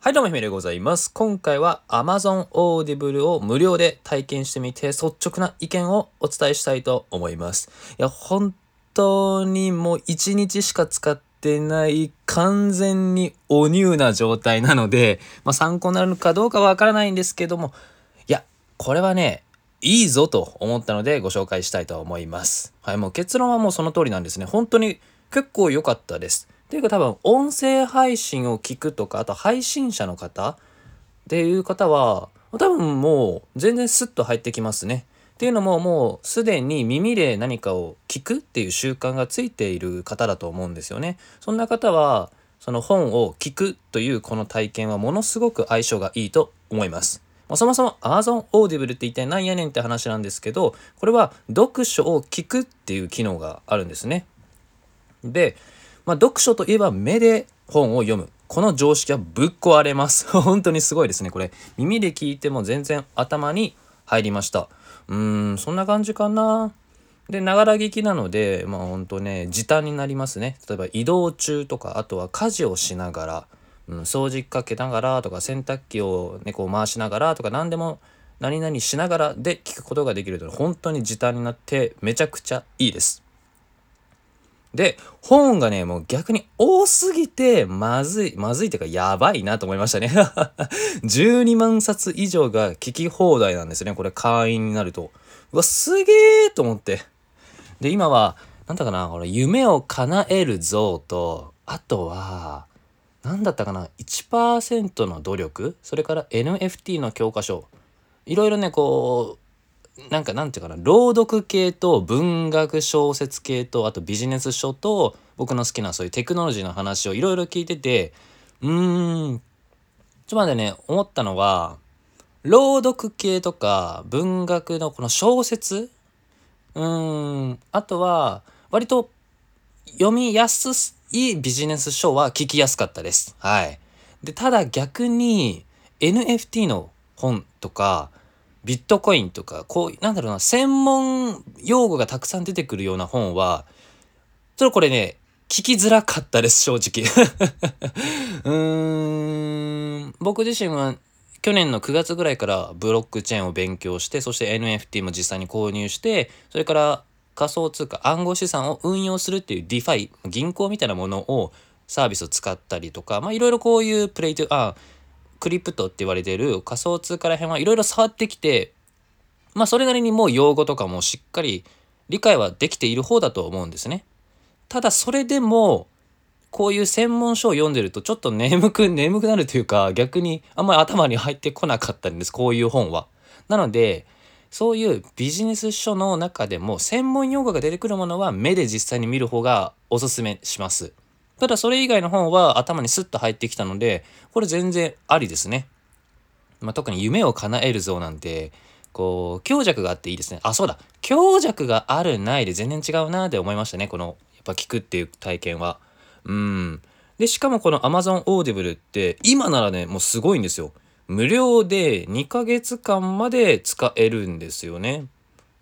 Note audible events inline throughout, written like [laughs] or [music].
はい、どうも、ひめでございます。今回は Amazon Audible を無料で体験してみて率直な意見をお伝えしたいと思います。いや、本当にもう1日しか使ってない完全におニューな状態なので、まあ、参考になるのかどうかわからないんですけども、いや、これはね、いいぞと思ったのでご紹介したいと思います。はい、もう結論はもうその通りなんですね。本当に結構良かったです。っていうか多分音声配信を聞くとかあと配信者の方っていう方は多分もう全然スッと入ってきますね。っていうのももうすでに耳で何かを聞くっていう習慣がついている方だと思うんですよね。そんな方はその本を聞くというこの体験はものすごく相性がいいと思います。そもそも Amazon Audible って一体何やねんって話なんですけどこれは読書を聞くっていう機能があるんですね。で、まあ、読書といえば目で本を読む。この常識はぶっ壊れます。[laughs] 本当にすごいですね、これ。耳で聞いても全然頭に入りました。うーん、そんな感じかな。で、ながら聞きなので、まあ本当ね、時短になりますね。例えば移動中とか、あとは家事をしながら、うん、掃除かけながらとか、洗濯機をね、こう回しながらとか、何でも何々しながらで聞くことができると、本当に時短になってめちゃくちゃいいです。で、本がね、もう逆に多すぎて、まずい、まずいっていうか、やばいなと思いましたね。[laughs] 12万冊以上が聞き放題なんですね。これ会員になると。うわ、すげえと思って。で、今は、なんだかな、この夢を叶える像と、あとは、なんだったかな、1%の努力、それから NFT の教科書。いろいろね、こう、なんかなんていうかな朗読系と文学小説系とあとビジネス書と僕の好きなそういうテクノロジーの話をいろいろ聞いててうーんちょっと待ってね思ったのは朗読系とか文学のこの小説？うーんあとは割と読みやすいビジネス書は聞きやすかったです。はい。でただ逆に NFT の本とかビットコインとか、こう、なんだろうな、専門用語がたくさん出てくるような本は、ちょっとこれね、聞きづらかったです、正直。[laughs] うーん、僕自身は去年の9月ぐらいからブロックチェーンを勉強して、そして NFT も実際に購入して、それから仮想通貨、暗号資産を運用するっていう DeFi、銀行みたいなものをサービスを使ったりとか、まあいろいろこういうプレイトゥ、あ、クリプトって言われてる仮想通貨ら辺はいろいろ触ってきてまあそれなりにもう用語とかもしっかり理解はできている方だと思うんですね。ただそれでもこういう専門書を読んでるとちょっと眠く [laughs] 眠くなるというか逆にあんまり頭に入ってこなかったんですこういう本は。なのでそういうビジネス書の中でも専門用語が出てくるものは目で実際に見る方がおすすめします。ただそれ以外の本は頭にスッと入ってきたので、これ全然ありですね。まあ、特に夢を叶える像なんて、こう、強弱があっていいですね。あ、そうだ。強弱があるないで全然違うなって思いましたね。この、やっぱ聞くっていう体験は。うん。で、しかもこの Amazon Audible って、今ならね、もうすごいんですよ。無料で2ヶ月間まで使えるんですよね。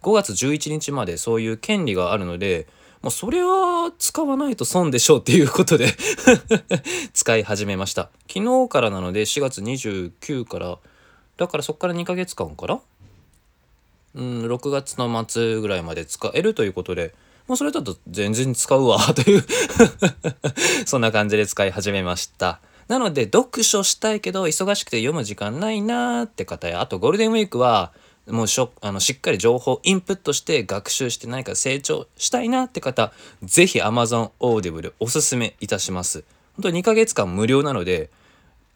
5月11日までそういう権利があるので、もうそれは使わないと損でしょうっていうことで [laughs] 使い始めました。昨日からなので4月29から、だからそこから2ヶ月間からうん、6月の末ぐらいまで使えるということで、もうそれだと全然使うわという [laughs] そんな感じで使い始めました。なので読書したいけど忙しくて読む時間ないなーって方や、あとゴールデンウィークはもうしょあのしっかり情報インプットして学習して何か成長したいなって方、ぜひ Amazon Audible おすすめいたします。本当に2ヶ月間無料なので、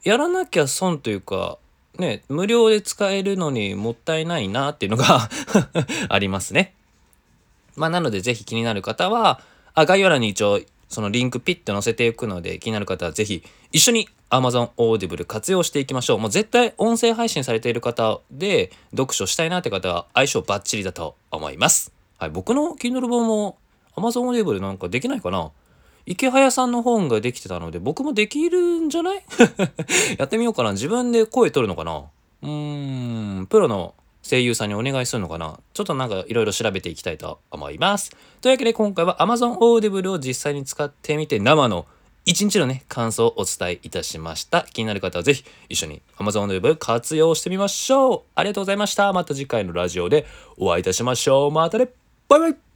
やらなきゃ損というか、ね、無料で使えるのにもったいないなっていうのが [laughs] ありますね。まあなのでぜひ気になる方は、あ概要欄に一応そのリンクピッと載せていくので気になる方はぜひ一緒に Amazon Audible 活用していきましょう。もう絶対音声配信されている方で読書したいなって方は相性バッチリだと思います。はい、僕の Kindle 本も Amazon Audible なんかできないかな池早さんの本ができてたので僕もできるんじゃない？[laughs] やってみようかな。自分で声取るのかな？うーん、プロの声優さんにお願いするのかな？ちょっとなんかいろいろ調べていきたいと思います。というわけで今回は Amazon Audible を実際に使ってみて生の一日のね、感想をお伝えいたしました。気になる方はぜひ一緒に Amazon ウェブ活用してみましょう。ありがとうございました。また次回のラジオでお会いいたしましょう。またね。バイバイ